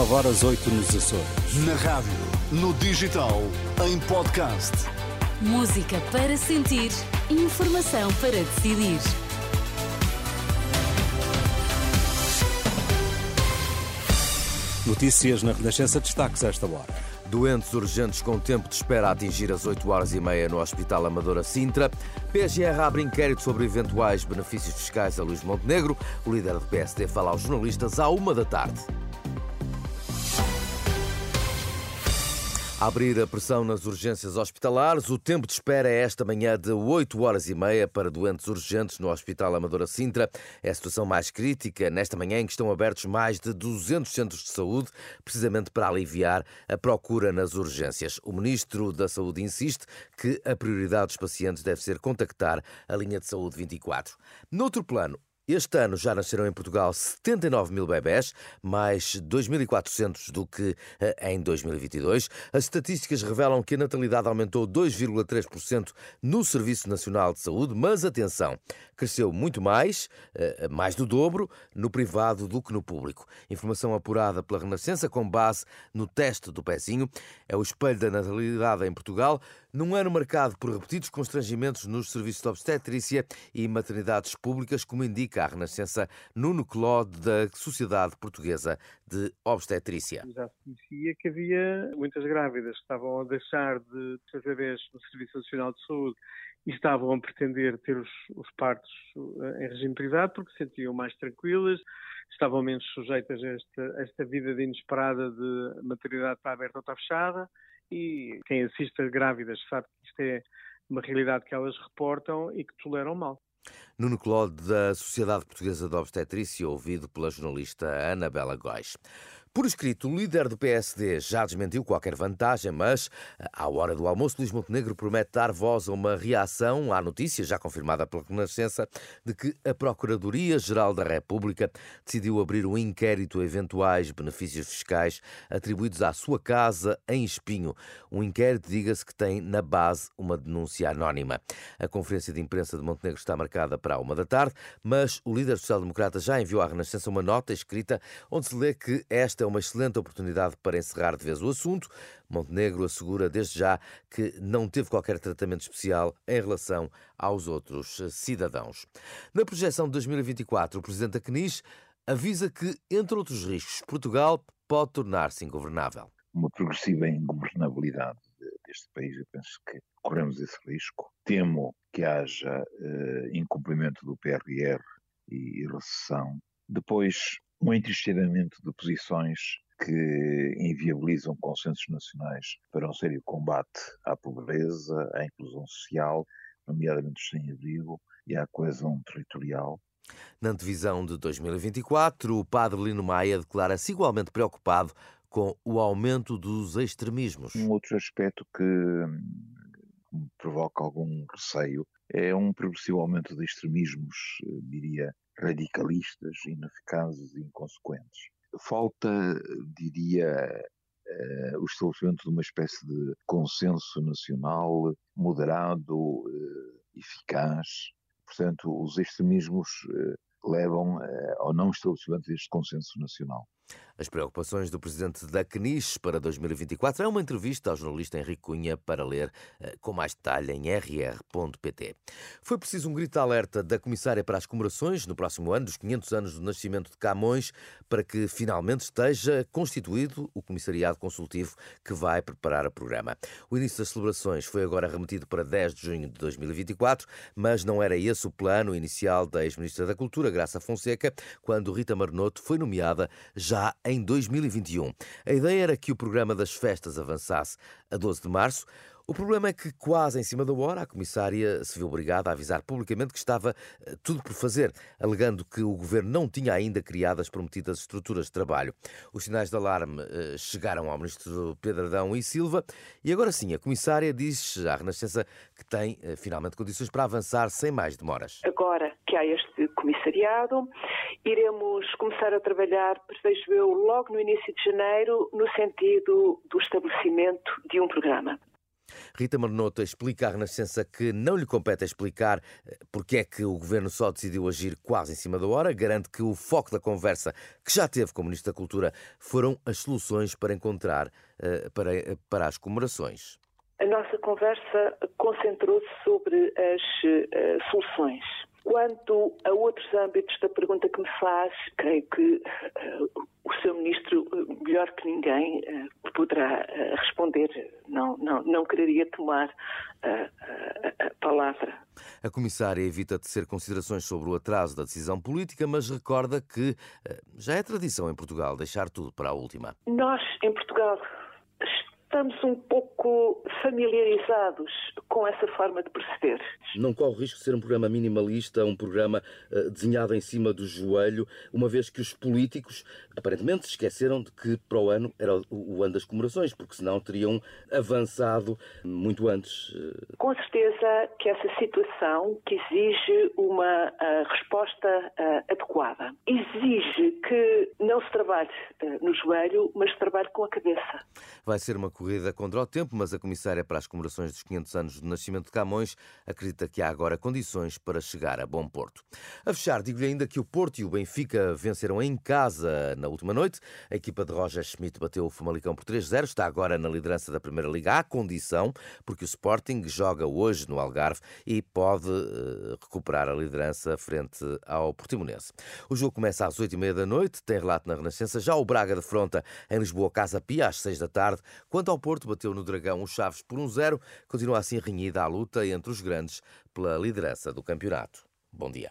19 horas 8 nos Açores. Na rádio, no digital, em podcast. Música para sentir, informação para decidir. Notícias na Renascença destaques a esta hora. Doentes urgentes com tempo de espera a atingir as 8 horas e meia no Hospital Amadora Sintra. PGR abre inquérito sobre eventuais benefícios fiscais a Luís Montenegro. O líder do PSD fala aos jornalistas à uma da tarde. Abrir a pressão nas urgências hospitalares, o tempo de espera é esta manhã de 8 horas e meia para doentes urgentes no Hospital Amadora Sintra. É a situação mais crítica nesta manhã em que estão abertos mais de 200 centros de saúde, precisamente para aliviar a procura nas urgências. O Ministro da Saúde insiste que a prioridade dos pacientes deve ser contactar a linha de saúde 24. Noutro plano, este ano já nasceram em Portugal 79 mil bebés, mais 2.400 do que eh, em 2022. As estatísticas revelam que a natalidade aumentou 2,3% no Serviço Nacional de Saúde, mas atenção, cresceu muito mais, eh, mais do dobro, no privado do que no público. Informação apurada pela Renascença com base no teste do pezinho. É o espelho da natalidade em Portugal, num ano marcado por repetidos constrangimentos nos serviços de obstetrícia e maternidades públicas, como indica à Renascença Nuno Claude, da Sociedade Portuguesa de Obstetrícia. Já se conhecia que havia muitas grávidas que estavam a deixar de fazer vez no Serviço Nacional de Saúde e estavam a pretender ter os, os partos eh, em regime privado porque se sentiam mais tranquilas, estavam menos sujeitas a esta, a esta vida de inesperada de maternidade está aberta ou está fechada e quem assiste a grávidas sabe que isto é uma realidade que elas reportam e que toleram mal. Nuno Claude, da Sociedade Portuguesa de Obstetrícia, ouvido pela jornalista Anabela Góis. Por escrito, o líder do PSD já desmentiu qualquer vantagem, mas, à hora do almoço, Luís Montenegro promete dar voz a uma reação à notícia, já confirmada pela Renascença, de que a Procuradoria-Geral da República decidiu abrir um inquérito a eventuais benefícios fiscais atribuídos à sua casa em Espinho. Um inquérito, diga-se, que tem na base uma denúncia anónima. A conferência de imprensa de Montenegro está marcada para a uma da tarde, mas o líder social-democrata já enviou à Renascença uma nota escrita onde se lê que esta é uma excelente oportunidade para encerrar de vez o assunto. Montenegro assegura desde já que não teve qualquer tratamento especial em relação aos outros cidadãos. Na projeção de 2024, o presidente da CNIS avisa que, entre outros riscos, Portugal pode tornar-se ingovernável. Uma progressiva ingovernabilidade deste país, eu penso que corremos esse risco. Temo que haja uh, incumprimento do PRR e recessão. Depois, um entristecimento de posições que inviabilizam consensos nacionais para um sério combate à pobreza, à inclusão social, nomeadamente os sem-abrigo e à coesão territorial. Na antevisão de 2024, o padre Lino Maia declara-se igualmente preocupado com o aumento dos extremismos. Um outro aspecto que me provoca algum receio é um progressivo aumento de extremismos, eh, diria, radicalistas, ineficazes e inconsequentes. Falta, diria, uh, o estabelecimento de uma espécie de consenso nacional moderado, uh, eficaz. Portanto, os extremismos uh, levam ao não estabelecimento deste consenso nacional. As preocupações do presidente da CNIS para 2024 é uma entrevista ao jornalista Henrique Cunha para ler eh, com mais detalhe em rr.pt. Foi preciso um grito de alerta da comissária para as comemorações no próximo ano dos 500 anos do nascimento de Camões para que finalmente esteja constituído o comissariado consultivo que vai preparar o programa. O início das celebrações foi agora remetido para 10 de junho de 2024, mas não era esse o plano inicial da ex-ministra da Cultura, Graça Fonseca, quando Rita Marnoto foi nomeada já em em 2021. A ideia era que o programa das festas avançasse a 12 de março. O problema é que, quase em cima da hora, a comissária se viu obrigada a avisar publicamente que estava eh, tudo por fazer, alegando que o governo não tinha ainda criado as prometidas estruturas de trabalho. Os sinais de alarme eh, chegaram ao ministro Pedro Adão e Silva e agora sim, a comissária diz à Renascença que tem eh, finalmente condições para avançar sem mais demoras. Agora que há este comissariado, iremos começar a trabalhar, prevejo eu, logo no início de janeiro, no sentido do estabelecimento de um programa. Rita Marnota explica à Renascença que não lhe compete explicar eh, porque é que o governo só decidiu agir quase em cima da hora. Garante que o foco da conversa que já teve com o Ministro da Cultura foram as soluções para encontrar uh, para, para as comemorações. A nossa conversa concentrou-se sobre as uh, soluções. Quanto a outros âmbitos da pergunta que me faz, creio que uh, o seu ministro, melhor que ninguém, uh, poderá uh, responder. Não, não, não quereria tomar a, a palavra. A comissária evita tecer considerações sobre o atraso da decisão política, mas recorda que já é tradição em Portugal deixar tudo para a última. Nós, em Portugal, estamos um pouco familiarizados com essa forma de proceder. Não corre o risco de ser um programa minimalista, um programa uh, desenhado em cima do joelho, uma vez que os políticos aparentemente se esqueceram de que para o ano era o, o ano das comemorações, porque senão teriam avançado muito antes. Uh... Com certeza que essa situação que exige uma uh, resposta adequada. Exige que não se trabalhe no joelho, mas se trabalhe com a cabeça. Vai ser uma corrida contra o tempo, mas a comissária para as comemorações dos 500 anos do nascimento de Camões acredita que há agora condições para chegar a bom porto. A fechar, digo-lhe ainda que o Porto e o Benfica venceram em casa na última noite. A equipa de Roger Schmidt bateu o Famalicão por 3-0, está agora na liderança da Primeira Liga à condição, porque o Sporting joga hoje no Algarve e pode uh, recuperar a liderança frente ao Portimonense. O jogo começa às 8h30 da noite, tem relato na Renascença. Já o Braga defronta em Lisboa Casa Pia às 6 da tarde. Quanto ao Porto, bateu no Dragão os Chaves por 1-0. Continua assim renhida a luta entre os grandes pela liderança do campeonato. Bom dia.